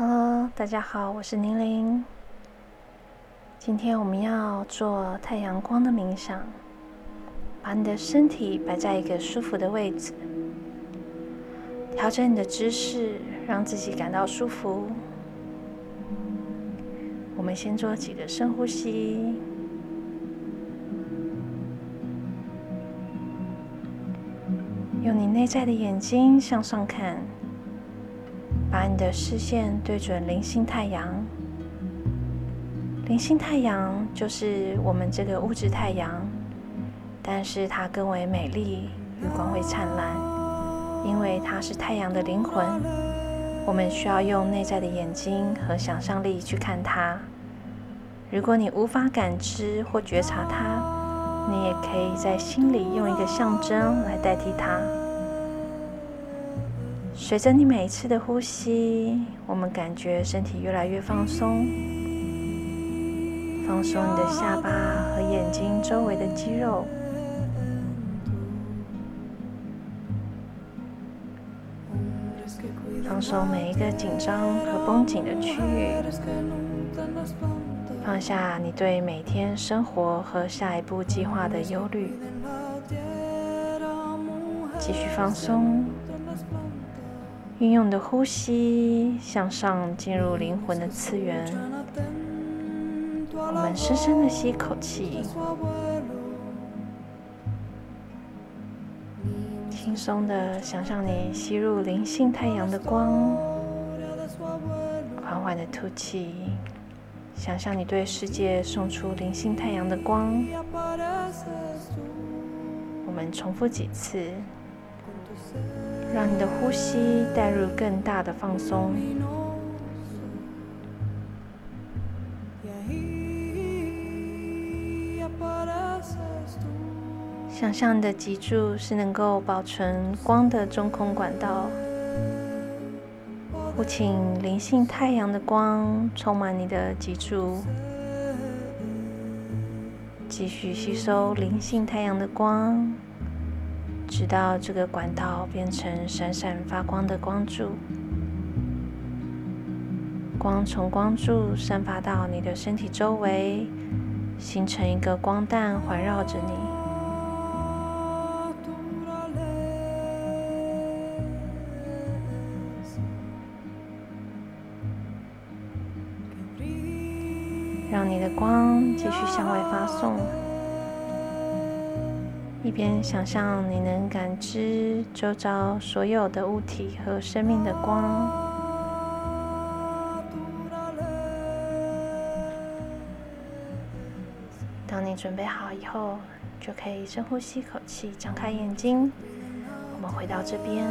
Hello，大家好，我是宁玲。今天我们要做太阳光的冥想，把你的身体摆在一个舒服的位置，调整你的姿势，让自己感到舒服。我们先做几个深呼吸，用你内在的眼睛向上看。把你的视线对准灵性太阳。灵性太阳就是我们这个物质太阳，但是它更为美丽与光辉灿烂，因为它是太阳的灵魂。我们需要用内在的眼睛和想象力去看它。如果你无法感知或觉察它，你也可以在心里用一个象征来代替它。随着你每一次的呼吸，我们感觉身体越来越放松，放松你的下巴和眼睛周围的肌肉，放松每一个紧张和绷紧的区域，放下你对每天生活和下一步计划的忧虑，继续放松。运用的呼吸向上进入灵魂的次元。我们深深的吸一口气，轻松的想象你吸入灵性太阳的光，缓缓的吐气，想象你对世界送出灵性太阳的光。我们重复几次。让你的呼吸带入更大的放松。想象你的脊柱是能够保存光的中空管道。呼请灵性太阳的光充满你的脊柱，继续吸收灵性太阳的光。直到这个管道变成闪闪发光的光柱，光从光柱散发到你的身体周围，形成一个光弹环绕着你。让你的光继续向外发送。一边想象你能感知周遭所有的物体和生命的光。当你准备好以后，就可以深呼吸一口气，张开眼睛。我们回到这边，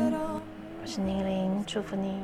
我是宁玲，祝福你。